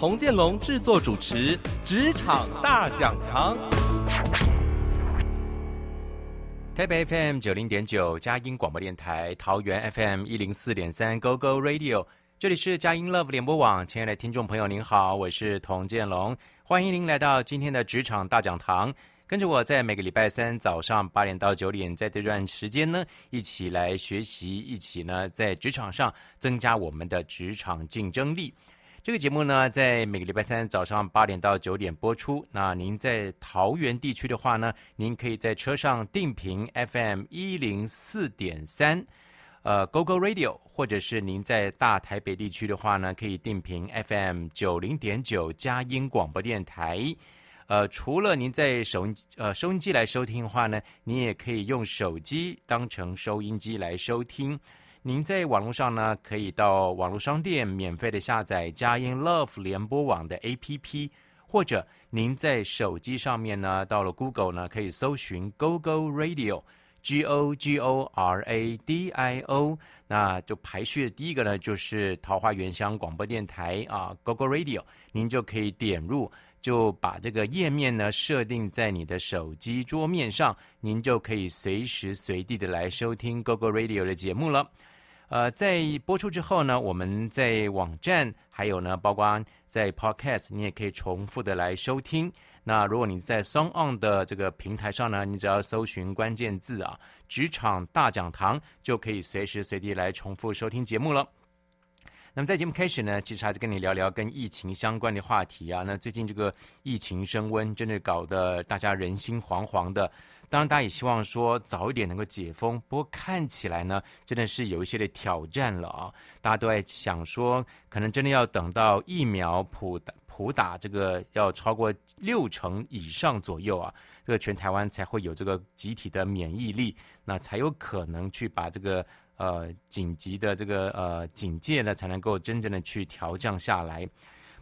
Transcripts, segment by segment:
童建龙制作主持《职场大讲堂》。台北 FM 九零点九，佳音广播电台；桃园 FM 一零四点三，Go Go Radio。这里是佳音 Love 联播网，亲爱的听众朋友，您好，我是童建龙，欢迎您来到今天的职场大讲堂。跟着我在每个礼拜三早上八点到九点，在这段时间呢，一起来学习，一起呢在职场上增加我们的职场竞争力。这个节目呢，在每个礼拜三早上八点到九点播出。那您在桃园地区的话呢，您可以在车上定频 FM 一零四点三，呃，Go Go Radio，或者是您在大台北地区的话呢，可以定频 FM 九零点九佳音广播电台。呃，除了您在收音呃收音机来收听的话呢，您也可以用手机当成收音机来收听。您在网络上呢，可以到网络商店免费的下载佳音 Love 联播网的 APP，或者您在手机上面呢，到了 Google 呢，可以搜寻 Go Go Radio，G O G O R A D I O，那就排序的第一个呢，就是桃花源乡广播电台啊，Go Go Radio，您就可以点入。就把这个页面呢设定在你的手机桌面上，您就可以随时随地的来收听 GoGo Radio 的节目了。呃，在播出之后呢，我们在网站还有呢，包括在 Podcast，你也可以重复的来收听。那如果你在 Song On 的这个平台上呢，你只要搜寻关键字啊“职场大讲堂”，就可以随时随地来重复收听节目了。那么在节目开始呢，其实还是跟你聊聊跟疫情相关的话题啊。那最近这个疫情升温，真的搞得大家人心惶惶的。当然，大家也希望说早一点能够解封，不过看起来呢，真的是有一些的挑战了啊。大家都在想说，可能真的要等到疫苗普打普打这个要超过六成以上左右啊，这个全台湾才会有这个集体的免疫力，那才有可能去把这个。呃，紧急的这个呃警戒呢，才能够真正的去调降下来。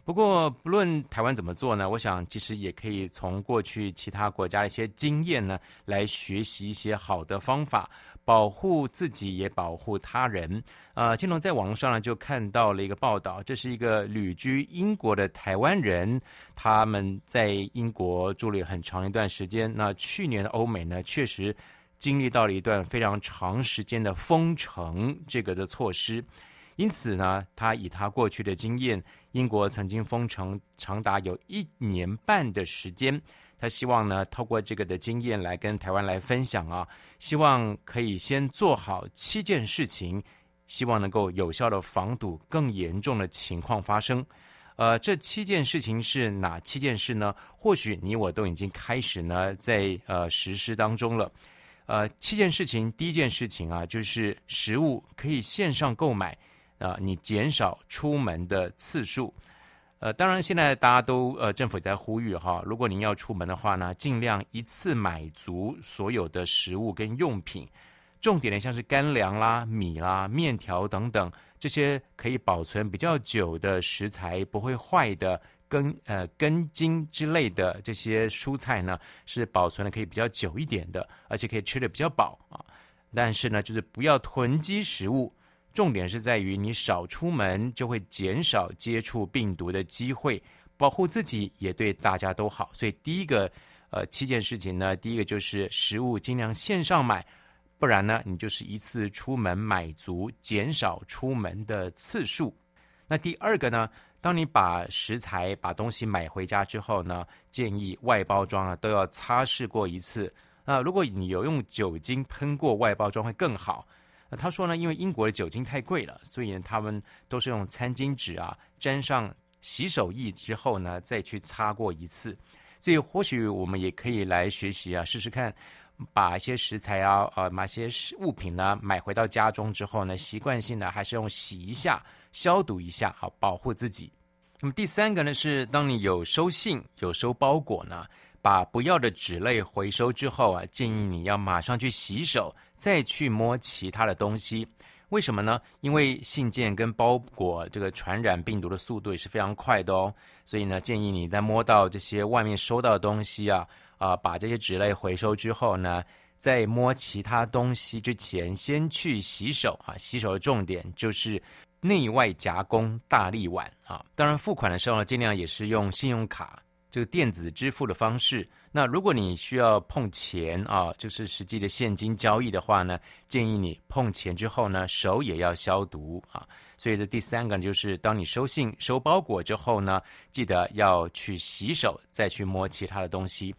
不过，不论台湾怎么做呢，我想其实也可以从过去其他国家的一些经验呢，来学习一些好的方法，保护自己也保护他人。呃，金龙在网络上呢就看到了一个报道，这是一个旅居英国的台湾人，他们在英国住了很长一段时间。那去年的欧美呢，确实。经历到了一段非常长时间的封城这个的措施，因此呢，他以他过去的经验，英国曾经封城长达有一年半的时间，他希望呢，透过这个的经验来跟台湾来分享啊，希望可以先做好七件事情，希望能够有效的防堵更严重的情况发生。呃，这七件事情是哪七件事呢？或许你我都已经开始呢，在呃实施当中了。呃，七件事情，第一件事情啊，就是食物可以线上购买，啊、你减少出门的次数。呃，当然现在大家都呃，政府也在呼吁哈，如果您要出门的话呢，尽量一次买足所有的食物跟用品，重点的像是干粮啦、米啦、面条等等这些可以保存比较久的食材，不会坏的。根呃根茎之类的这些蔬菜呢，是保存的可以比较久一点的，而且可以吃的比较饱啊。但是呢，就是不要囤积食物，重点是在于你少出门，就会减少接触病毒的机会，保护自己也对大家都好。所以第一个呃七件事情呢，第一个就是食物尽量线上买，不然呢，你就是一次出门买足，减少出门的次数。那第二个呢？当你把食材、把东西买回家之后呢，建议外包装啊都要擦拭过一次。那如果你有用酒精喷过外包装会更好。他说呢，因为英国的酒精太贵了，所以呢他们都是用餐巾纸啊沾上洗手液之后呢再去擦过一次。所以或许我们也可以来学习啊，试试看，把一些食材啊、呃，买些物品呢买回到家中之后呢，习惯性的还是用洗一下。消毒一下，好保护自己。那么第三个呢是，当你有收信、有收包裹呢，把不要的纸类回收之后啊，建议你要马上去洗手，再去摸其他的东西。为什么呢？因为信件跟包裹这个传染病毒的速度也是非常快的哦。所以呢，建议你在摸到这些外面收到的东西啊，啊，把这些纸类回收之后呢，在摸其他东西之前，先去洗手啊。洗手的重点就是内外夹攻大力碗啊。当然，付款的时候呢，尽量也是用信用卡。这个电子支付的方式，那如果你需要碰钱啊，就是实际的现金交易的话呢，建议你碰钱之后呢，手也要消毒啊。所以这第三个，就是当你收信、收包裹之后呢，记得要去洗手，再去摸其他的东西。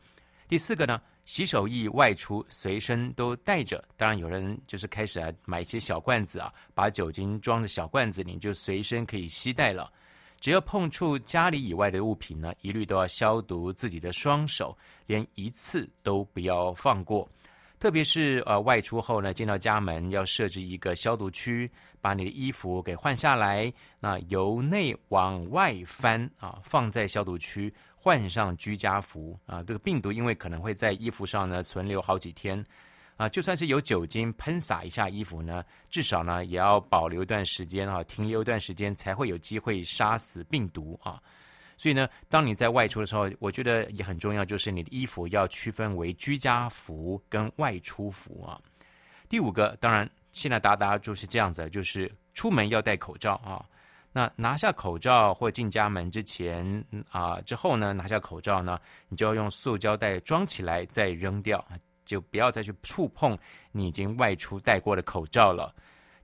第四个呢，洗手液外出随身都带着。当然，有人就是开始啊，买一些小罐子啊，把酒精装的小罐子，你就随身可以携带了。只要碰触家里以外的物品呢，一律都要消毒自己的双手，连一次都不要放过。特别是呃外出后呢，进到家门要设置一个消毒区，把你的衣服给换下来，那由内往外翻啊，放在消毒区，换上居家服啊。这个病毒因为可能会在衣服上呢存留好几天。啊，就算是有酒精喷洒一下衣服呢，至少呢也要保留一段时间啊，停留一段时间才会有机会杀死病毒啊。所以呢，当你在外出的时候，我觉得也很重要，就是你的衣服要区分为居家服跟外出服啊。第五个，当然现在大家就是这样子，就是出门要戴口罩啊。那拿下口罩或进家门之前啊，之后呢，拿下口罩呢，你就要用塑胶袋装起来再扔掉。就不要再去触碰你已经外出戴过的口罩了。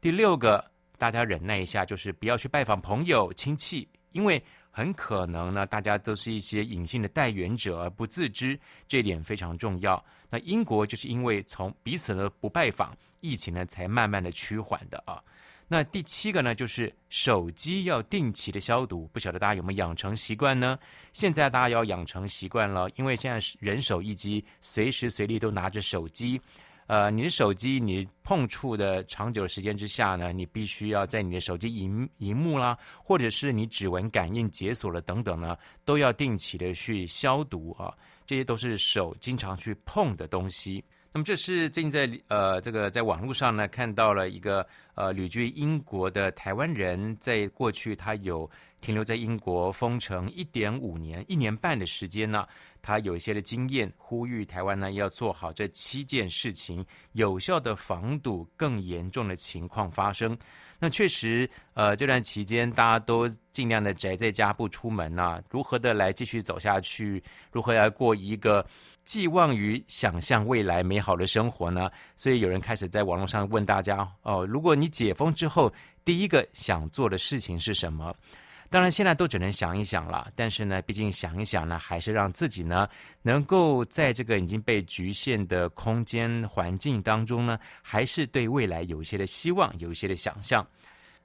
第六个，大家忍耐一下，就是不要去拜访朋友亲戚，因为很可能呢，大家都是一些隐性的带源者而不自知，这点非常重要。那英国就是因为从彼此的不拜访，疫情呢才慢慢的趋缓的啊。那第七个呢，就是手机要定期的消毒，不晓得大家有没有养成习惯呢？现在大家要养成习惯了，因为现在人手一机，随时随地都拿着手机。呃，你的手机你碰触的长久的时间之下呢，你必须要在你的手机萤萤幕啦，或者是你指纹感应解锁了等等呢，都要定期的去消毒啊。这些都是手经常去碰的东西。那么这是最近在呃这个在网络上呢看到了一个呃旅居英国的台湾人，在过去他有停留在英国封城一点五年一年半的时间呢，他有一些的经验，呼吁台湾呢要做好这七件事情，有效的防堵更严重的情况发生。那确实，呃，这段期间大家都尽量的宅在家不出门呐、啊，如何的来继续走下去？如何来过一个寄望于想象未来美好的生活呢？所以有人开始在网络上问大家：哦，如果你解封之后，第一个想做的事情是什么？当然，现在都只能想一想了。但是呢，毕竟想一想呢，还是让自己呢，能够在这个已经被局限的空间环境当中呢，还是对未来有一些的希望，有一些的想象，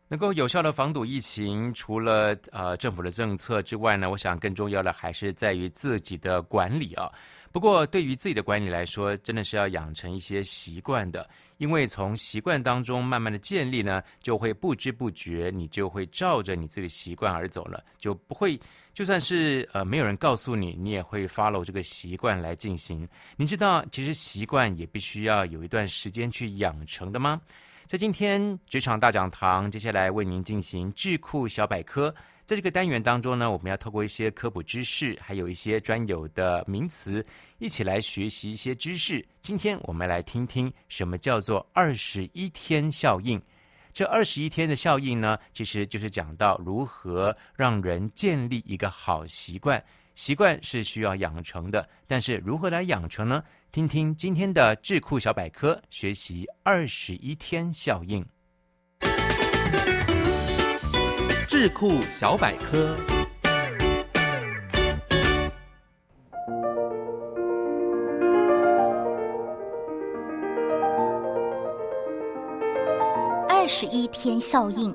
能够有效的防堵疫情。除了呃政府的政策之外呢，我想更重要的还是在于自己的管理啊。不过，对于自己的管理来说，真的是要养成一些习惯的。因为从习惯当中慢慢的建立呢，就会不知不觉你就会照着你自己的习惯而走了，就不会就算是呃没有人告诉你，你也会 follow 这个习惯来进行。你知道其实习惯也必须要有一段时间去养成的吗？在今天职场大讲堂，接下来为您进行智库小百科。在这个单元当中呢，我们要透过一些科普知识，还有一些专有的名词，一起来学习一些知识。今天我们来听听什么叫做二十一天效应。这二十一天的效应呢，其实就是讲到如何让人建立一个好习惯。习惯是需要养成的，但是如何来养成呢？听听今天的智库小百科，学习二十一天效应。智库小百科。二十一天效应，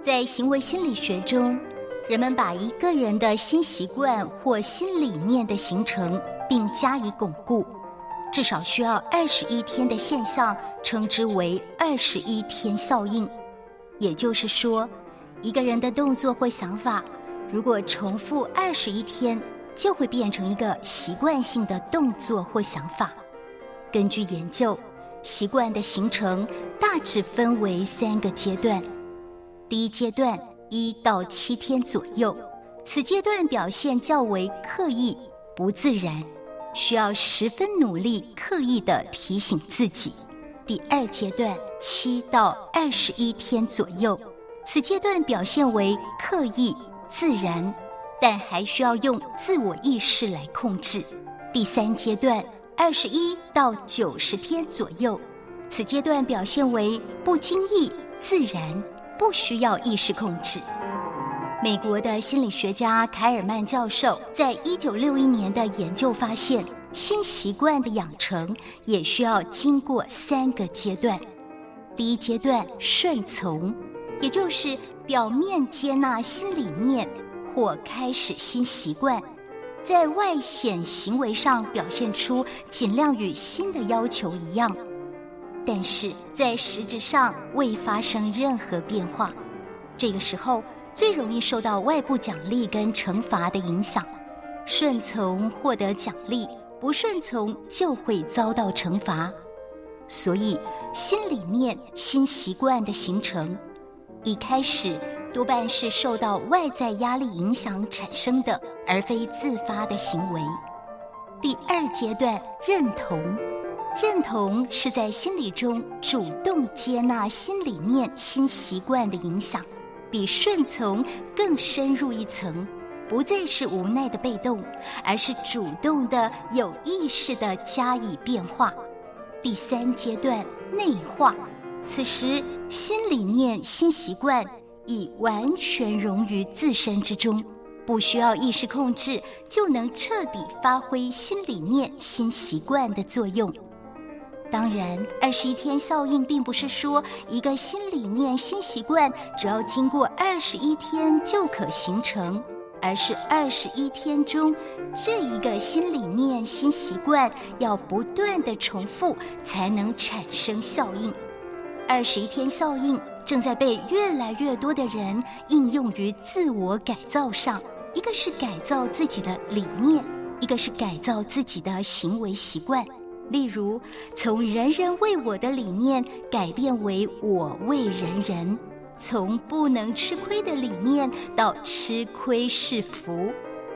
在行为心理学中，人们把一个人的新习惯或新理念的形成并加以巩固，至少需要二十一天的现象，称之为二十一天效应。也就是说，一个人的动作或想法，如果重复二十一天，就会变成一个习惯性的动作或想法。根据研究，习惯的形成大致分为三个阶段。第一阶段一到七天左右，此阶段表现较为刻意、不自然，需要十分努力、刻意地提醒自己。第二阶段七到二十一天左右，此阶段表现为刻意、自然，但还需要用自我意识来控制。第三阶段。二十一到九十天左右，此阶段表现为不经意、自然，不需要意识控制。美国的心理学家凯尔曼教授在一九六一年的研究发现，新习惯的养成也需要经过三个阶段。第一阶段顺从，也就是表面接纳新理念或开始新习惯。在外显行为上表现出尽量与新的要求一样，但是在实质上未发生任何变化。这个时候最容易受到外部奖励跟惩罚的影响，顺从获得奖励，不顺从就会遭到惩罚。所以新理念、新习惯的形成，一开始。多半是受到外在压力影响产生的，而非自发的行为。第二阶段认同，认同是在心理中主动接纳新理念、新习惯的影响，比顺从更深入一层，不再是无奈的被动，而是主动的、有意识的加以变化。第三阶段内化，此时新理念、新习惯。已完全融于自身之中，不需要意识控制，就能彻底发挥新理念、新习惯的作用。当然，二十一天效应并不是说一个新理念、新习惯只要经过二十一天就可形成，而是二十一天中这一个新理念、新习惯要不断地重复，才能产生效应。二十一天效应。正在被越来越多的人应用于自我改造上，一个是改造自己的理念，一个是改造自己的行为习惯。例如，从“人人为我”的理念改变为“我为人人”；从不能吃亏的理念到吃亏是福；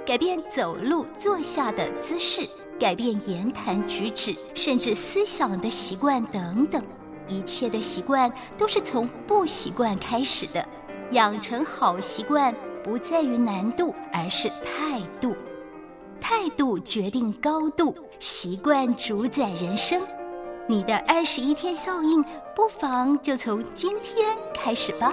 改变走路坐下的姿势，改变言谈举止，甚至思想的习惯等等。一切的习惯都是从不习惯开始的。养成好习惯不在于难度，而是态度。态度决定高度，习惯主宰人生。你的二十一天效应，不妨就从今天开始吧。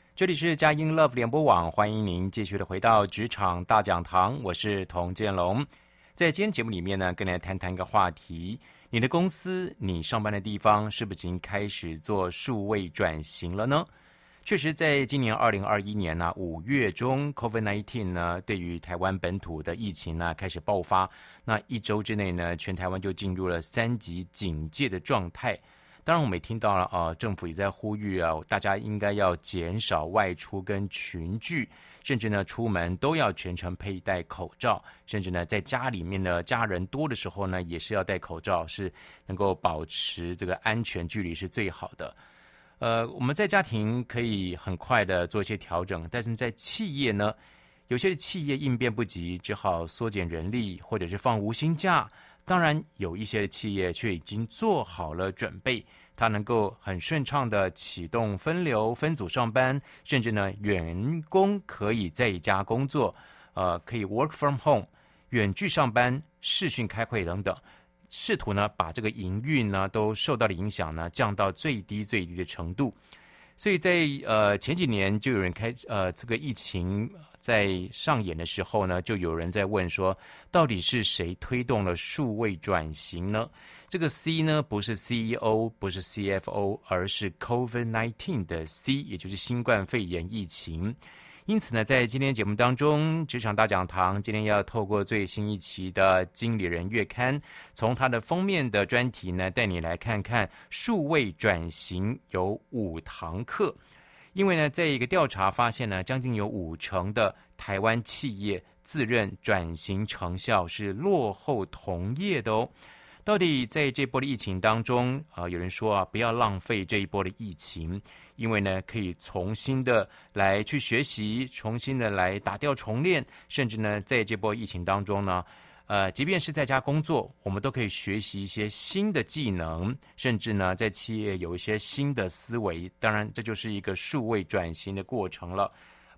这里是佳音 Love 联播网，欢迎您继续的回到职场大讲堂，我是童建龙。在今天节目里面呢，跟您谈谈一个话题：你的公司，你上班的地方，是不是已经开始做数位转型了呢？确实，在今年二零二一年呢，五月中，COVID-19 呢，对于台湾本土的疫情呢开始爆发，那一周之内呢，全台湾就进入了三级警戒的状态。当然，我们也听到了啊，政府也在呼吁啊，大家应该要减少外出跟群聚，甚至呢，出门都要全程佩戴口罩，甚至呢，在家里面的家人多的时候呢，也是要戴口罩，是能够保持这个安全距离是最好的。呃，我们在家庭可以很快的做一些调整，但是在企业呢，有些企业应变不及，只好缩减人力，或者是放无薪假。当然，有一些企业却已经做好了准备，它能够很顺畅的启动分流、分组上班，甚至呢，员工可以在家工作，呃，可以 work from home。远距上班、视讯开会等等，试图呢把这个营运呢都受到的影响呢降到最低最低的程度。所以在呃前几年就有人开呃这个疫情在上演的时候呢，就有人在问说，到底是谁推动了数位转型呢？这个 C 呢不是 CEO，不是 CFO，而是 COVID-19 的 C，也就是新冠肺炎疫情。因此呢，在今天节目当中，职场大讲堂今天要透过最新一期的《经理人月刊》，从它的封面的专题呢，带你来看看数位转型有五堂课。因为呢，在一个调查发现呢，将近有五成的台湾企业自认转型成效是落后同业的哦。到底在这波的疫情当中啊、有人说啊，不要浪费这一波的疫情，因为呢，可以重新的来去学习，重新的来打掉重练，甚至呢，在这波疫情当中呢，呃，即便是在家工作，我们都可以学习一些新的技能，甚至呢，在企业有一些新的思维。当然，这就是一个数位转型的过程了。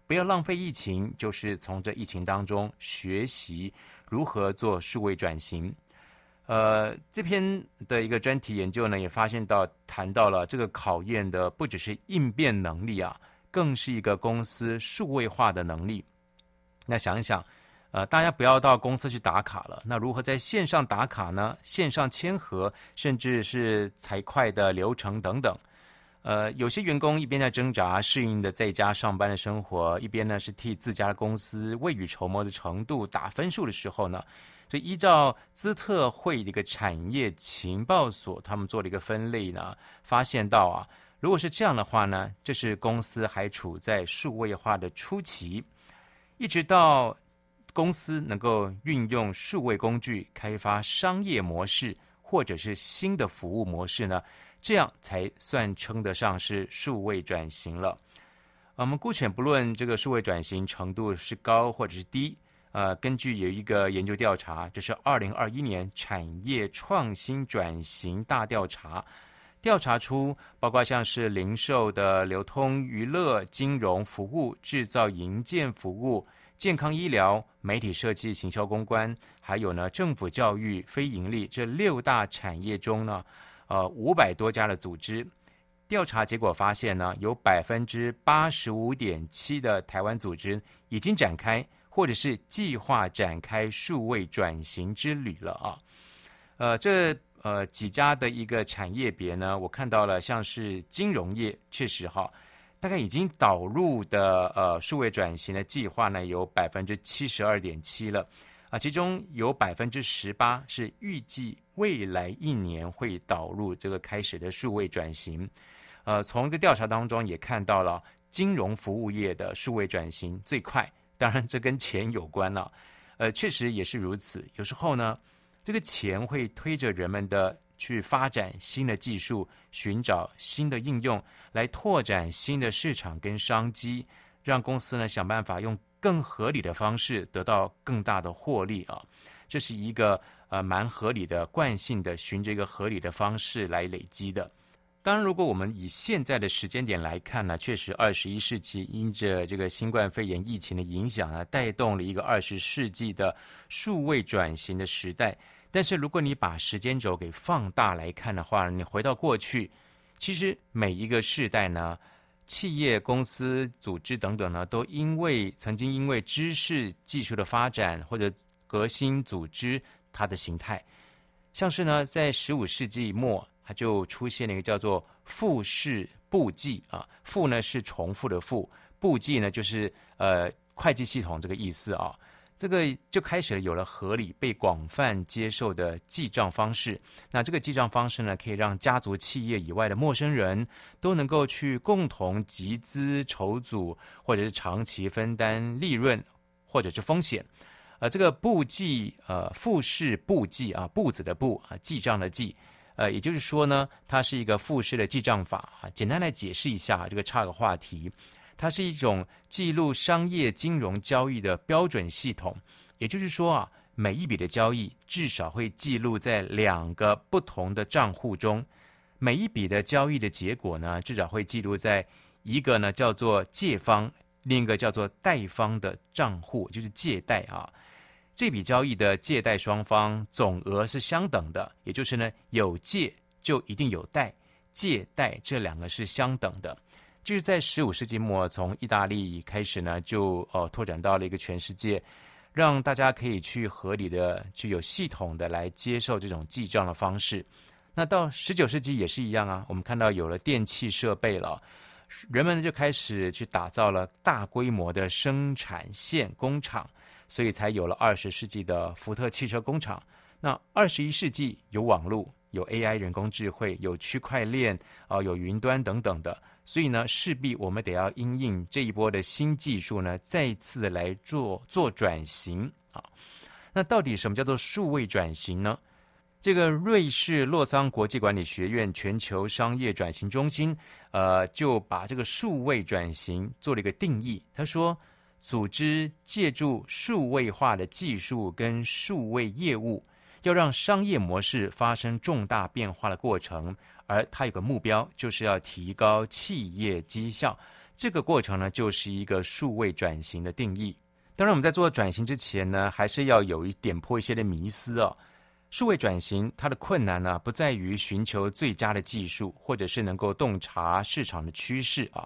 不要浪费疫情，就是从这疫情当中学习如何做数位转型。呃，这篇的一个专题研究呢，也发现到谈到了这个考验的不只是应变能力啊，更是一个公司数位化的能力。那想一想，呃，大家不要到公司去打卡了，那如何在线上打卡呢？线上签核，甚至是财会的流程等等。呃，有些员工一边在挣扎适应的在家上班的生活，一边呢是替自家的公司未雨绸缪的程度打分数的时候呢。所以依照资特会的一个产业情报所，他们做了一个分类呢，发现到啊，如果是这样的话呢，这是公司还处在数位化的初期，一直到公司能够运用数位工具开发商业模式或者是新的服务模式呢，这样才算称得上是数位转型了。我们姑且不论这个数位转型程度是高或者是低。呃，根据有一个研究调查，这是二零二一年产业创新转型大调查，调查出包括像是零售的流通、娱乐、金融服务、制造、营建服务、健康医疗、媒体设计、行销公关，还有呢政府、教育、非营利这六大产业中呢，呃，五百多家的组织，调查结果发现呢，有百分之八十五点七的台湾组织已经展开。或者是计划展开数位转型之旅了啊，呃，这呃几家的一个产业别呢，我看到了，像是金融业，确实哈，大概已经导入的呃数位转型的计划呢，有百分之七十二点七了啊，其中有百分之十八是预计未来一年会导入这个开始的数位转型，呃，从这个调查当中也看到了金融服务业的数位转型最快。当然，这跟钱有关了，呃，确实也是如此。有时候呢，这个钱会推着人们的去发展新的技术，寻找新的应用，来拓展新的市场跟商机，让公司呢想办法用更合理的方式得到更大的获利啊。这是一个呃蛮合理的惯性的，循着一个合理的方式来累积的。当然，如果我们以现在的时间点来看呢，确实二十一世纪因着这个新冠肺炎疫情的影响呢，带动了一个二十世纪的数位转型的时代。但是，如果你把时间轴给放大来看的话，你回到过去，其实每一个世代呢，企业、公司、组织等等呢，都因为曾经因为知识技术的发展或者革新组织它的形态，像是呢，在十五世纪末。它就出现了一个叫做复式簿记啊，复呢是重复的复，簿记呢就是呃会计系统这个意思啊，这个就开始了有了合理被广泛接受的记账方式。那这个记账方式呢，可以让家族企业以外的陌生人都能够去共同集资筹组，或者是长期分担利润，或者是风险。呃，这个簿记呃复式簿记啊，簿子的簿啊，记账的记。呃，也就是说呢，它是一个复式的记账法啊。简单来解释一下，这个差个话题，它是一种记录商业金融交易的标准系统。也就是说啊，每一笔的交易至少会记录在两个不同的账户中，每一笔的交易的结果呢，至少会记录在一个呢叫做借方，另一个叫做贷方的账户，就是借贷啊。这笔交易的借贷双方总额是相等的，也就是呢，有借就一定有贷，借贷这两个是相等的。就是在十五世纪末，从意大利开始呢，就呃拓展到了一个全世界，让大家可以去合理的、具有系统的来接受这种记账的方式。那到十九世纪也是一样啊，我们看到有了电气设备了，人们就开始去打造了大规模的生产线工厂。所以才有了二十世纪的福特汽车工厂。那二十一世纪有网络、有 AI 人工智慧、有区块链啊、有云端等等的。所以呢，势必我们得要因应这一波的新技术呢，再次来做做转型啊。那到底什么叫做数位转型呢？这个瑞士洛桑国际管理学院全球商业转型中心，呃，就把这个数位转型做了一个定义。他说。组织借助数位化的技术跟数位业务，要让商业模式发生重大变化的过程，而它有个目标，就是要提高企业绩效。这个过程呢，就是一个数位转型的定义。当然，我们在做转型之前呢，还是要有一点破一些的迷思哦。数位转型它的困难呢，不在于寻求最佳的技术，或者是能够洞察市场的趋势啊。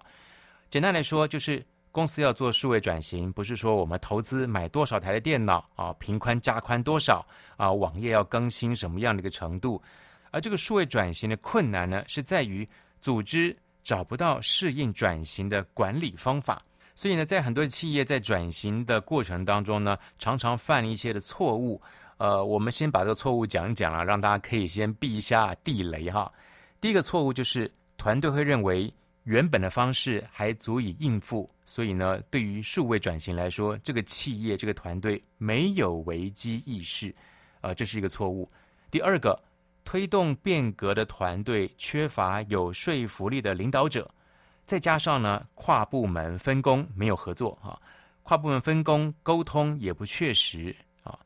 简单来说，就是。公司要做数位转型，不是说我们投资买多少台的电脑啊，频宽加宽多少啊，网页要更新什么样的一个程度，而这个数位转型的困难呢，是在于组织找不到适应转型的管理方法。所以呢，在很多企业在转型的过程当中呢，常常犯一些的错误。呃，我们先把这个错误讲一讲啊，让大家可以先避一下地雷哈。第一个错误就是团队会认为。原本的方式还足以应付，所以呢，对于数位转型来说，这个企业这个团队没有危机意识，呃，这是一个错误。第二个，推动变革的团队缺乏有说服力的领导者，再加上呢，跨部门分工没有合作哈，跨部门分工沟通也不确实啊。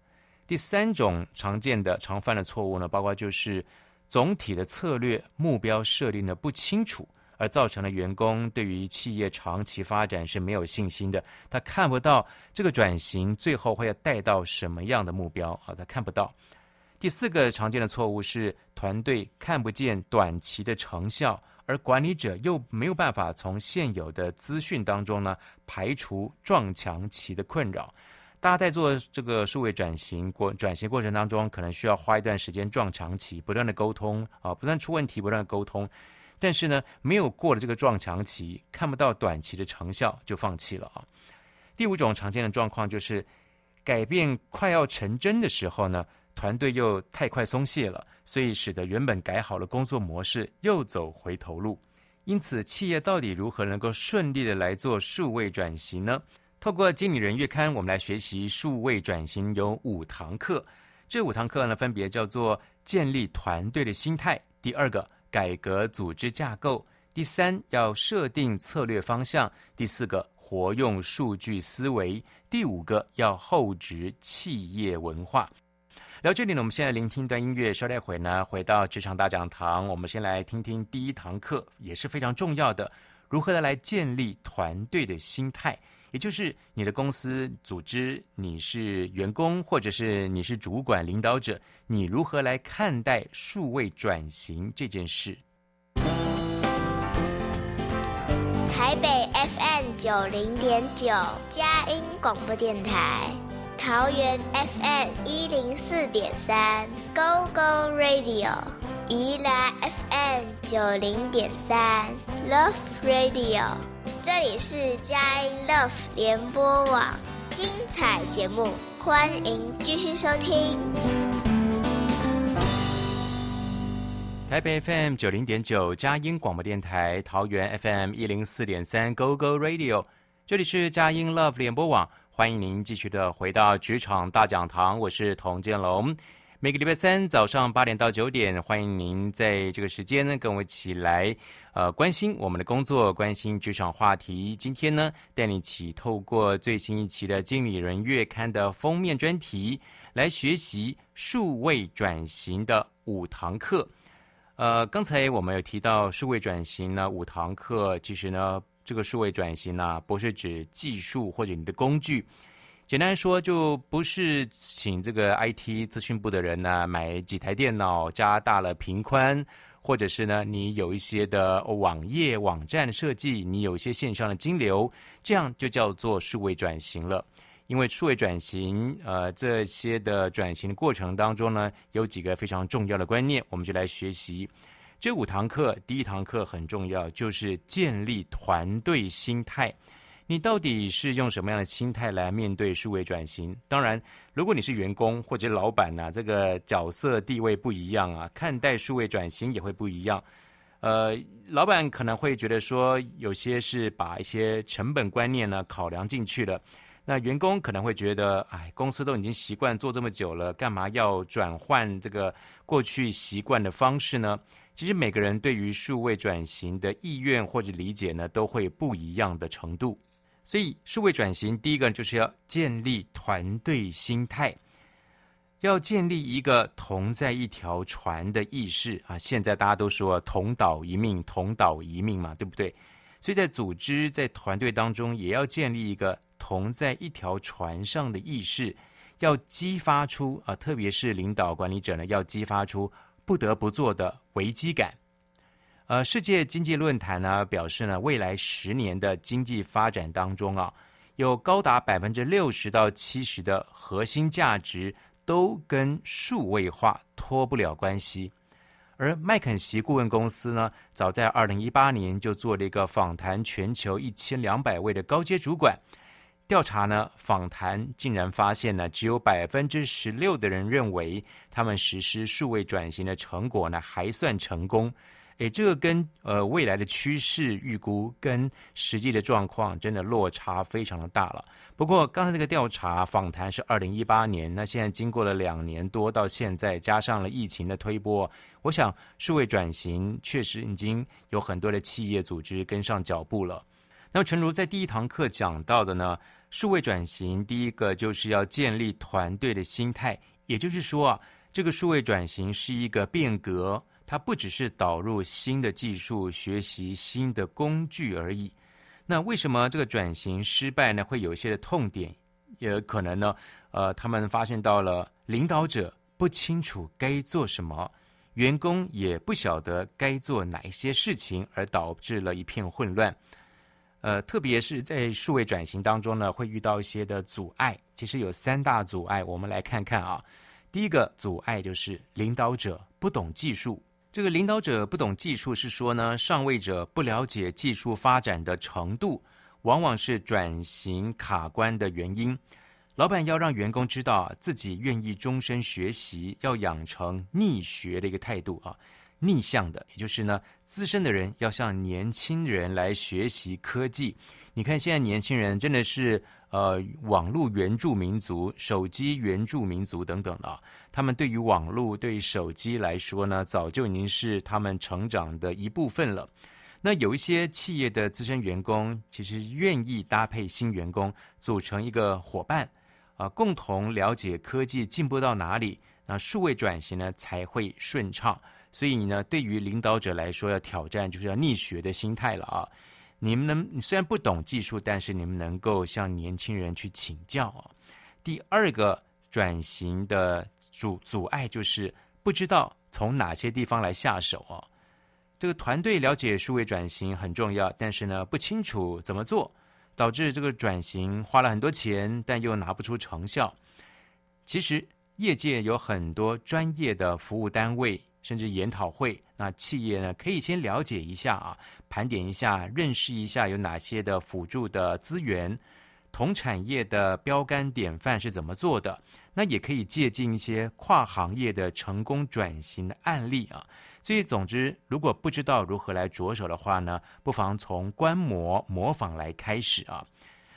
第三种常见的常犯的错误呢，包括就是总体的策略目标设定的不清楚。而造成了员工对于企业长期发展是没有信心的，他看不到这个转型最后会要带到什么样的目标啊，他看不到。第四个常见的错误是团队看不见短期的成效，而管理者又没有办法从现有的资讯当中呢排除撞墙期的困扰。大家在做这个数位转型过转型过程当中，可能需要花一段时间撞墙期，不断的沟通啊，不断出问题，不断的沟通。但是呢，没有过了这个撞墙期，看不到短期的成效，就放弃了啊。第五种常见的状况就是，改变快要成真的时候呢，团队又太快松懈了，所以使得原本改好了工作模式又走回头路。因此，企业到底如何能够顺利的来做数位转型呢？透过经理人月刊，我们来学习数位转型有五堂课。这五堂课呢，分别叫做建立团队的心态，第二个。改革组织架构，第三要设定策略方向，第四个活用数据思维，第五个要厚植企业文化。聊这里呢，我们现在聆听一段音乐，稍待会呢回到职场大讲堂，我们先来听听第一堂课，也是非常重要的，如何的来建立团队的心态。也就是你的公司组织，你是员工或者是你是主管领导者，你如何来看待数位转型这件事？台北 FM 九零点九佳音广播电台，桃园 FM 一零四点三 Go Go Radio，宜兰 FM 九零点三 Love Radio。这里是佳音 Love 联播网，精彩节目，欢迎继续收听。台北 FM 九零点九佳音广播电台，桃园 FM 一零四点三 Go Go Radio，这里是佳音 Love 联播网，欢迎您继续的回到职场大讲堂，我是童建龙。每个礼拜三早上八点到九点，欢迎您在这个时间呢跟我一起来，呃，关心我们的工作，关心职场话题。今天呢，带你一起透过最新一期的《经理人月刊》的封面专题，来学习数位转型的五堂课。呃，刚才我们有提到数位转型呢五堂课，其实呢，这个数位转型呢，不是指技术或者你的工具。简单说，就不是请这个 IT 资讯部的人呢买几台电脑，加大了频宽，或者是呢你有一些的网页网站设计，你有一些线上的金流，这样就叫做数位转型了。因为数位转型，呃，这些的转型的过程当中呢，有几个非常重要的观念，我们就来学习。这五堂课，第一堂课很重要，就是建立团队心态。你到底是用什么样的心态来面对数位转型？当然，如果你是员工或者老板呐、这个角色地位不一样啊，看待数位转型也会不一样。呃，老板可能会觉得说，有些是把一些成本观念呢考量进去了。那员工可能会觉得，哎，公司都已经习惯做这么久了，干嘛要转换这个过去习惯的方式呢？其实每个人对于数位转型的意愿或者理解呢，都会不一样的程度。所以，数位转型第一个就是要建立团队心态，要建立一个同在一条船的意识啊！现在大家都说同岛一命，同岛一命嘛，对不对？所以在组织、在团队当中，也要建立一个同在一条船上的意识，要激发出啊，特别是领导管理者呢，要激发出不得不做的危机感。呃，世界经济论坛呢表示呢，未来十年的经济发展当中啊，有高达百分之六十到七十的核心价值都跟数位化脱不了关系。而麦肯锡顾问公司呢，早在二零一八年就做了一个访谈全球一千两百位的高阶主管调查呢，访谈竟然发现呢，只有百分之十六的人认为他们实施数位转型的成果呢还算成功。诶，这个跟呃未来的趋势预估跟实际的状况真的落差非常的大了。不过刚才那个调查访谈是二零一八年，那现在经过了两年多到现在，加上了疫情的推波，我想数位转型确实已经有很多的企业组织跟上脚步了。那么诚如在第一堂课讲到的呢，数位转型第一个就是要建立团队的心态，也就是说啊，这个数位转型是一个变革。它不只是导入新的技术、学习新的工具而已。那为什么这个转型失败呢？会有一些的痛点，也可能呢，呃，他们发现到了领导者不清楚该做什么，员工也不晓得该做哪一些事情，而导致了一片混乱。呃，特别是在数位转型当中呢，会遇到一些的阻碍。其实有三大阻碍，我们来看看啊。第一个阻碍就是领导者不懂技术。这个领导者不懂技术，是说呢，上位者不了解技术发展的程度，往往是转型卡关的原因。老板要让员工知道自己愿意终身学习，要养成逆学的一个态度啊，逆向的，也就是呢，资深的人要向年轻人来学习科技。你看现在年轻人真的是。呃，网络原住民族、手机原住民族等等的，他们对于网络、对手机来说呢，早就已经是他们成长的一部分了。那有一些企业的资深员工，其实愿意搭配新员工，组成一个伙伴，啊、共同了解科技进步到哪里，那数位转型呢才会顺畅。所以呢，对于领导者来说，要挑战就是要逆学的心态了啊。你们能，你虽然不懂技术，但是你们能够向年轻人去请教啊。第二个转型的阻阻碍就是不知道从哪些地方来下手啊。这个团队了解数位转型很重要，但是呢，不清楚怎么做，导致这个转型花了很多钱，但又拿不出成效。其实业界有很多专业的服务单位。甚至研讨会，那企业呢，可以先了解一下啊，盘点一下，认识一下有哪些的辅助的资源，同产业的标杆典范是怎么做的。那也可以借鉴一些跨行业的成功转型的案例啊。所以，总之，如果不知道如何来着手的话呢，不妨从观摩模仿来开始啊。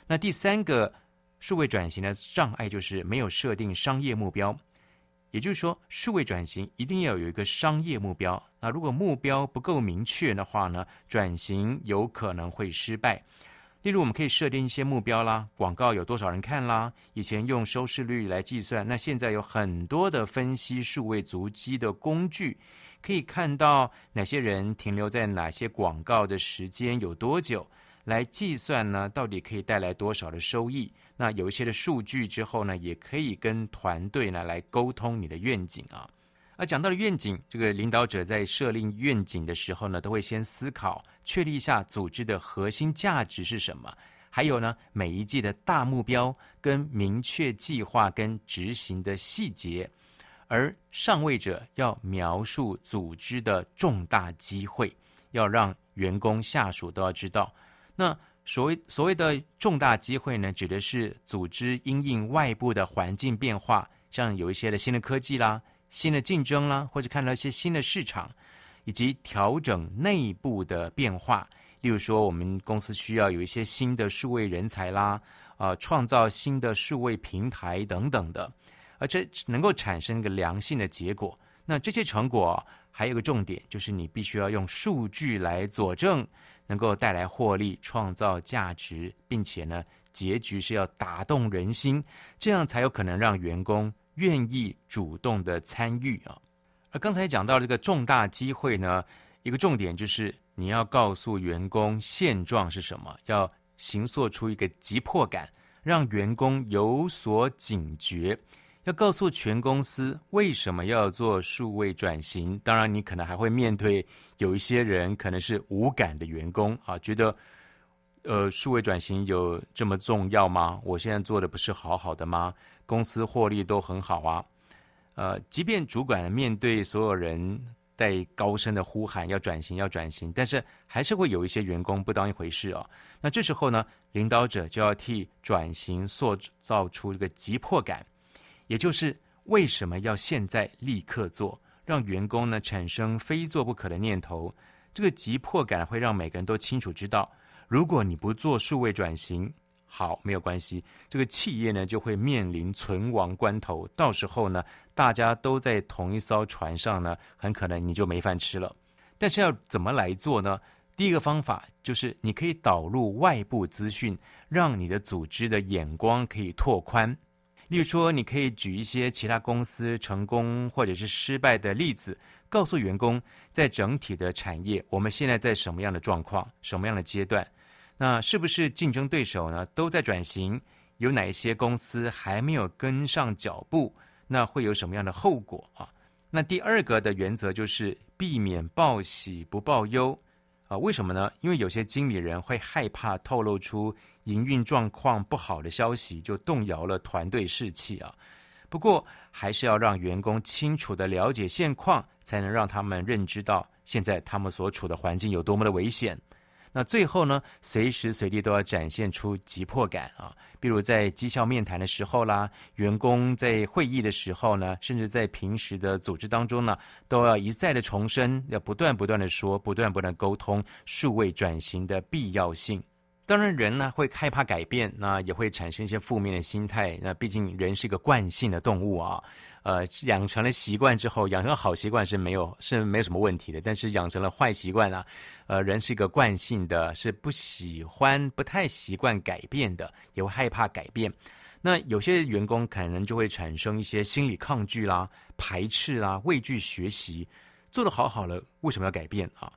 那第三个数位转型的障碍就是没有设定商业目标。也就是说，数位转型一定要有一个商业目标。那如果目标不够明确的话呢，转型有可能会失败。例如，我们可以设定一些目标啦，广告有多少人看啦？以前用收视率来计算，那现在有很多的分析数位足迹的工具，可以看到哪些人停留在哪些广告的时间有多久，来计算呢，到底可以带来多少的收益。那有一些的数据之后呢，也可以跟团队呢来沟通你的愿景啊。而讲到了愿景，这个领导者在设立愿景的时候呢，都会先思考确立一下组织的核心价值是什么，还有呢，每一季的大目标跟明确计划跟执行的细节。而上位者要描述组织的重大机会，要让员工下属都要知道。那所谓所谓的重大机会呢，指的是组织因应外部的环境变化，像有一些的新的科技啦。新的竞争啦，或者看到一些新的市场，以及调整内部的变化。例如说，我们公司需要有一些新的数位人才啦，啊、呃，创造新的数位平台等等的，而这能够产生一个良性的结果。那这些成果还有一个重点，就是你必须要用数据来佐证，能够带来获利、创造价值，并且呢，结局是要打动人心，这样才有可能让员工。愿意主动的参与啊，而刚才讲到这个重大机会呢，一个重点就是你要告诉员工现状是什么，要形塑出一个急迫感，让员工有所警觉，要告诉全公司为什么要做数位转型。当然，你可能还会面对有一些人可能是无感的员工啊，觉得呃数位转型有这么重要吗？我现在做的不是好好的吗？公司获利都很好啊，呃，即便主管面对所有人带高声的呼喊要转型要转型，但是还是会有一些员工不当一回事哦。那这时候呢，领导者就要替转型塑造出一个急迫感，也就是为什么要现在立刻做，让员工呢产生非做不可的念头。这个急迫感会让每个人都清楚知道，如果你不做数位转型。好，没有关系。这个企业呢，就会面临存亡关头。到时候呢，大家都在同一艘船上呢，很可能你就没饭吃了。但是要怎么来做呢？第一个方法就是你可以导入外部资讯，让你的组织的眼光可以拓宽。例如说，你可以举一些其他公司成功或者是失败的例子，告诉员工，在整体的产业，我们现在在什么样的状况，什么样的阶段。那是不是竞争对手呢都在转型？有哪一些公司还没有跟上脚步？那会有什么样的后果啊？那第二个的原则就是避免报喜不报忧啊。为什么呢？因为有些经理人会害怕透露出营运状况不好的消息，就动摇了团队士气啊。不过还是要让员工清楚的了解现况，才能让他们认知到现在他们所处的环境有多么的危险。那最后呢，随时随地都要展现出急迫感啊！比如在绩效面谈的时候啦，员工在会议的时候呢，甚至在平时的组织当中呢，都要一再的重申，要不断不断的说，不断不断沟通数位转型的必要性。当然，人呢会害怕改变，那也会产生一些负面的心态。那毕竟人是一个惯性的动物啊。呃，养成了习惯之后，养成好习惯是没有是没有什么问题的。但是养成了坏习惯啊，呃，人是一个惯性的，是不喜欢、不太习惯改变的，也会害怕改变。那有些员工可能就会产生一些心理抗拒啦、排斥啦、畏惧学习。做得好好了，为什么要改变啊？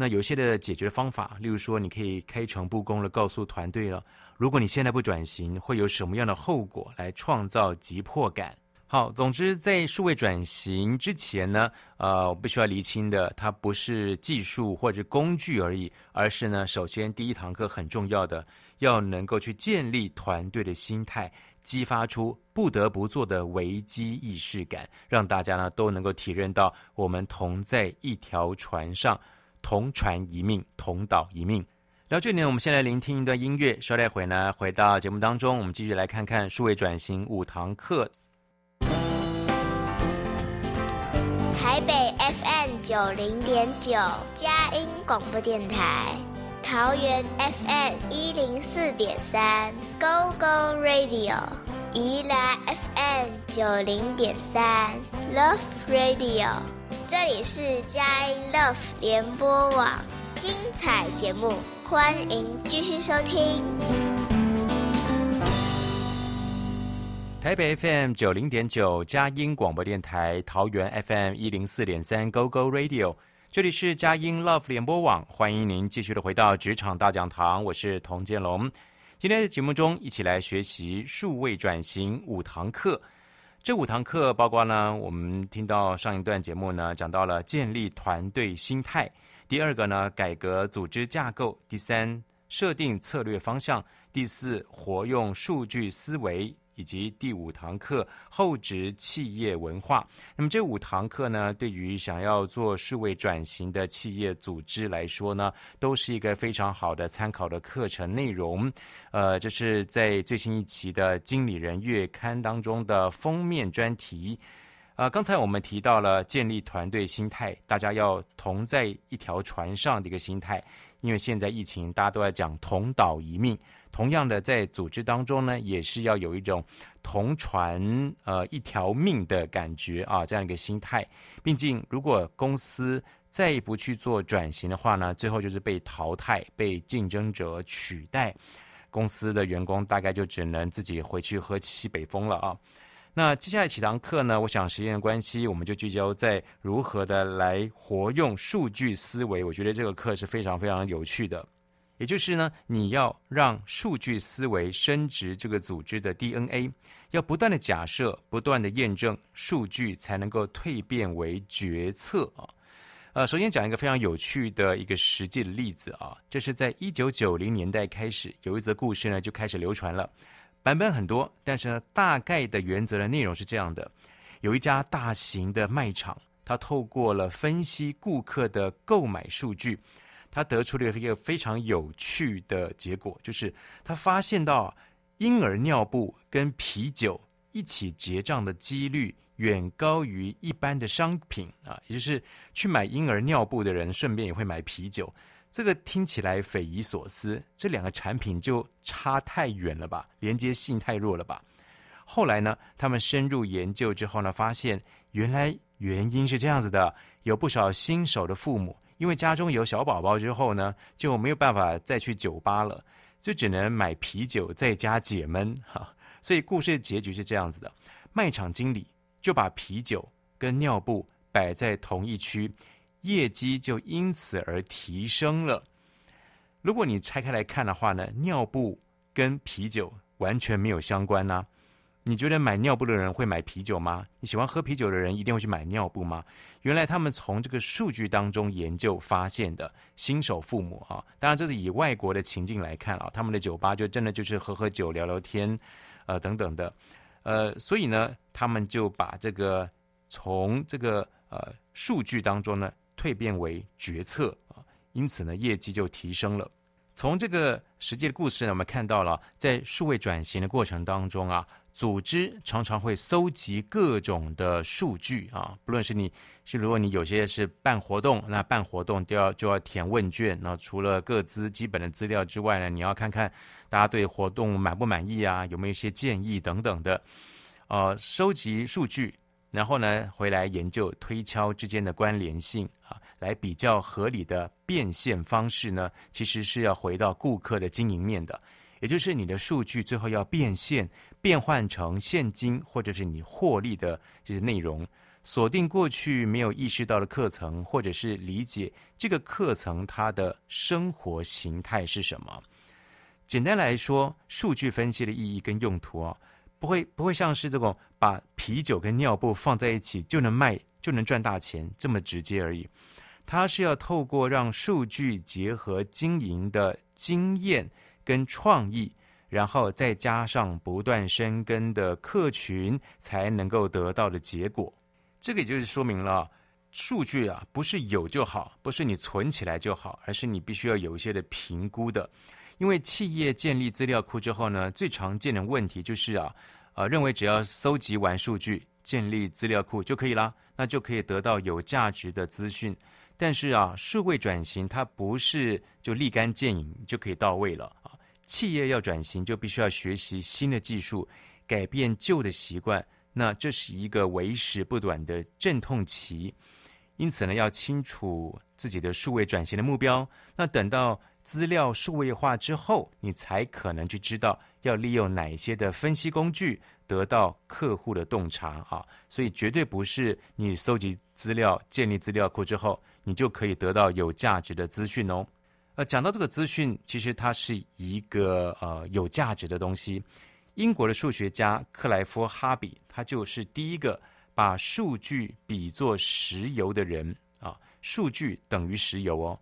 那有些的解决方法，例如说，你可以开诚布公的告诉团队了，如果你现在不转型，会有什么样的后果，来创造急迫感。好，总之在数位转型之前呢，呃，我必须要厘清的，它不是技术或者工具而已，而是呢，首先第一堂课很重要的，要能够去建立团队的心态，激发出不得不做的危机意识感，让大家呢都能够体认到我们同在一条船上，同船一命，同岛一命。聊这里呢，我们先来聆听一段音乐，稍待会呢，回到节目当中，我们继续来看看数位转型五堂课。台北 FM 九零点九佳音广播电台，桃园 FM 一零四点三 Go Go Radio，宜兰 FM 九零点三 Love Radio，这里是佳音 Love 联播网，精彩节目，欢迎继续收听。台北 FM 九零点九佳音广播电台，桃园 FM 一零四点三 Go Go Radio，这里是佳音 Love 联播网，欢迎您继续的回到职场大讲堂，我是童建龙。今天的节目中，一起来学习数位转型五堂课。这五堂课包括呢，我们听到上一段节目呢，讲到了建立团队心态；第二个呢，改革组织架构；第三，设定策略方向；第四，活用数据思维。以及第五堂课厚植企业文化。那么这五堂课呢，对于想要做数位转型的企业组织来说呢，都是一个非常好的参考的课程内容。呃，这是在最新一期的《经理人月刊》当中的封面专题。呃，刚才我们提到了建立团队心态，大家要同在一条船上的一个心态。因为现在疫情，大家都在讲同岛一命。同样的，在组织当中呢，也是要有一种同船呃一条命的感觉啊，这样一个心态。毕竟，如果公司再不去做转型的话呢，最后就是被淘汰、被竞争者取代，公司的员工大概就只能自己回去喝西北风了啊。那接下来几堂课呢，我想时间的关系，我们就聚焦在如何的来活用数据思维。我觉得这个课是非常非常有趣的。也就是呢，你要让数据思维升值这个组织的 DNA，要不断的假设，不断的验证，数据才能够蜕变为决策啊。呃，首先讲一个非常有趣的一个实际的例子啊，这是在一九九零年代开始，有一则故事呢就开始流传了，版本很多，但是呢，大概的原则的内容是这样的：有一家大型的卖场，它透过了分析顾客的购买数据。他得出了一个非常有趣的结果，就是他发现到婴儿尿布跟啤酒一起结账的几率远高于一般的商品啊，也就是去买婴儿尿布的人顺便也会买啤酒，这个听起来匪夷所思，这两个产品就差太远了吧，连接性太弱了吧？后来呢，他们深入研究之后呢，发现原来原因是这样子的，有不少新手的父母。因为家中有小宝宝之后呢，就没有办法再去酒吧了，就只能买啤酒在家解闷哈。所以故事的结局是这样子的：卖场经理就把啤酒跟尿布摆在同一区，业绩就因此而提升了。如果你拆开来看的话呢，尿布跟啤酒完全没有相关呐、你觉得买尿布的人会买啤酒吗？你喜欢喝啤酒的人一定会去买尿布吗？原来他们从这个数据当中研究发现的，新手父母啊，当然这是以外国的情境来看啊，他们的酒吧就真的就是喝喝酒、聊聊天，呃等等的，呃，所以呢，他们就把这个从这个呃数据当中呢蜕变为决策啊，因此呢业绩就提升了。从这个实际的故事呢，我们看到了在数位转型的过程当中啊。组织常常会搜集各种的数据啊，不论是你是如果你有些是办活动，那办活动都要就要填问卷。那除了各资基本的资料之外呢，你要看看大家对活动满不满意啊，有没有一些建议等等的。呃，收集数据，然后呢回来研究推敲之间的关联性啊，来比较合理的变现方式呢，其实是要回到顾客的经营面的。也就是你的数据最后要变现，变换成现金，或者是你获利的这些内容，锁定过去没有意识到的课程，或者是理解这个课程它的生活形态是什么。简单来说，数据分析的意义跟用途啊，不会不会像是这种把啤酒跟尿布放在一起就能卖就能赚大钱这么直接而已。它是要透过让数据结合经营的经验。跟创意，然后再加上不断深耕的客群，才能够得到的结果。这个也就是说明了，数据啊，不是有就好，不是你存起来就好，而是你必须要有一些的评估的。因为企业建立资料库之后呢，最常见的问题就是啊，呃，认为只要搜集完数据，建立资料库就可以啦，那就可以得到有价值的资讯。但是啊，数位转型它不是就立竿见影就可以到位了。企业要转型，就必须要学习新的技术，改变旧的习惯。那这是一个为时不短的阵痛期，因此呢，要清楚自己的数位转型的目标。那等到资料数位化之后，你才可能去知道要利用哪些的分析工具得到客户的洞察啊。所以绝对不是你搜集资料、建立资料库之后，你就可以得到有价值的资讯哦。呃，讲到这个资讯，其实它是一个呃有价值的东西。英国的数学家克莱夫哈比，他就是第一个把数据比作石油的人啊。数据等于石油哦。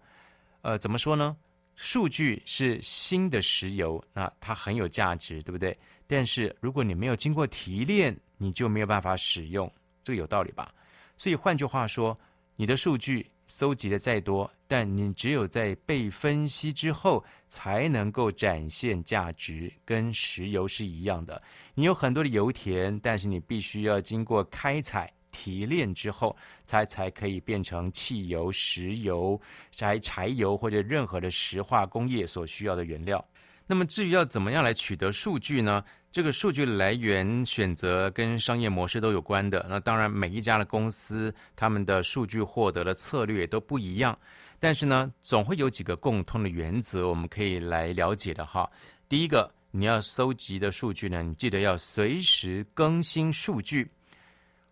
呃，怎么说呢？数据是新的石油，那它很有价值，对不对？但是如果你没有经过提炼，你就没有办法使用，这个有道理吧？所以换句话说，你的数据。搜集的再多，但你只有在被分析之后，才能够展现价值，跟石油是一样的。你有很多的油田，但是你必须要经过开采、提炼之后，才才可以变成汽油、石油、柴柴油或者任何的石化工业所需要的原料。那么至于要怎么样来取得数据呢？这个数据来源选择跟商业模式都有关的。那当然，每一家的公司他们的数据获得的策略都不一样。但是呢，总会有几个共通的原则，我们可以来了解的哈。第一个，你要搜集的数据呢，你记得要随时更新数据。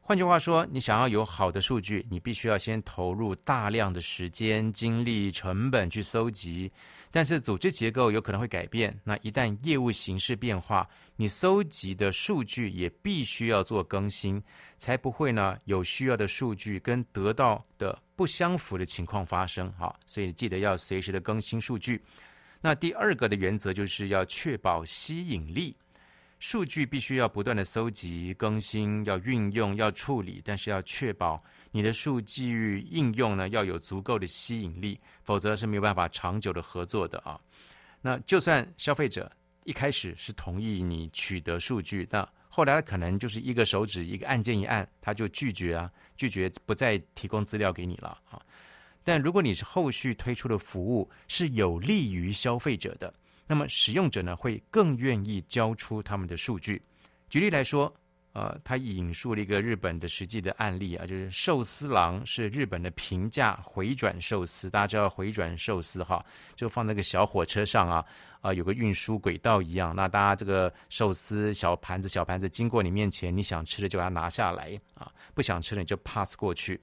换句话说，你想要有好的数据，你必须要先投入大量的时间、精力、成本去搜集。但是组织结构有可能会改变，那一旦业务形式变化，你搜集的数据也必须要做更新，才不会呢有需要的数据跟得到的不相符的情况发生。好，所以记得要随时的更新数据。那第二个的原则就是要确保吸引力。数据必须要不断的搜集、更新，要运用、要处理，但是要确保你的数据应用呢要有足够的吸引力，否则是没有办法长久的合作的啊。那就算消费者一开始是同意你取得数据，那后来可能就是一个手指一个按键一按，他就拒绝啊，拒绝不再提供资料给你了啊。但如果你是后续推出的服务是有利于消费者的。那么使用者呢，会更愿意交出他们的数据。举例来说，呃，他引述了一个日本的实际的案例啊，就是寿司郎是日本的平价回转寿司。大家知道回转寿司哈，就放那个小火车上啊，啊、有个运输轨道一样。那大家这个寿司小盘子小盘子经过你面前，你想吃的就把它拿下来啊，不想吃的你就 pass 过去。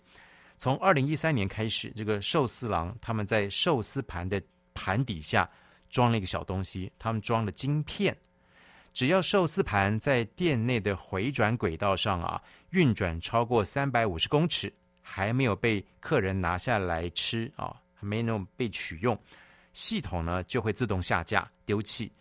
从二零一三年开始，这个寿司郎他们在寿司盘的盘底下。装了一个小东西，他们装了晶片，只要寿司盘在店内的回转轨道上啊运转超过三百五十公尺，还没有被客人拿下来吃啊，还没有被取用，系统呢就会自动下架丢弃。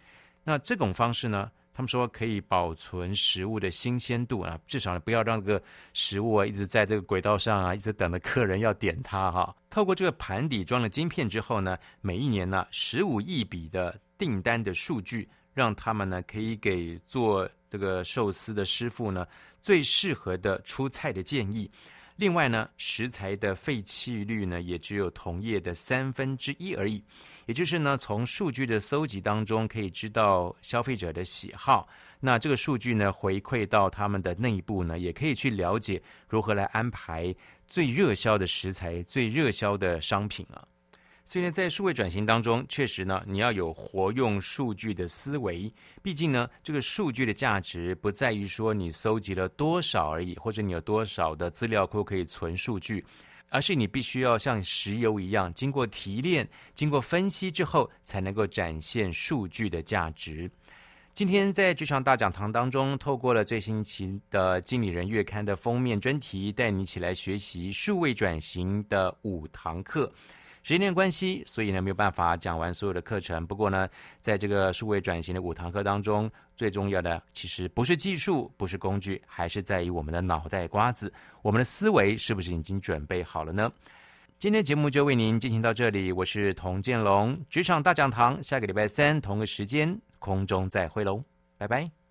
那这种方式呢，他们说可以保存食物的新鲜度啊，至少呢不要让这个食物啊一直在这个轨道上啊，一直等着客人要点它哈。透过这个盘底装了晶片之后呢，每一年呢十五亿笔的订单的数据，让他们呢可以给做这个寿司的师傅呢最适合的出菜的建议。另外呢，食材的废弃率呢也只有同业的三分之一而已。也就是呢，从数据的搜集当中可以知道消费者的喜好。那这个数据呢，回馈到他们的内部呢，也可以去了解如何来安排最热销的食材、最热销的商品啊。所以呢，在数位转型当中，确实呢，你要有活用数据的思维。毕竟呢，这个数据的价值不在于说你搜集了多少而已，或者你有多少的资料库可以存数据。而是你必须要像石油一样，经过提炼、经过分析之后，才能够展现数据的价值。今天在这场大讲堂当中，透过了最新期的《经理人月刊》的封面专题，带你一起来学习数位转型的五堂课。时间的关系，所以呢没有办法讲完所有的课程。不过呢，在这个数位转型的五堂课当中，最重要的其实不是技术，不是工具，还是在于我们的脑袋瓜子，我们的思维是不是已经准备好了呢？今天节目就为您进行到这里，我是童建龙，职场大讲堂，下个礼拜三同个时间空中再会喽，拜拜。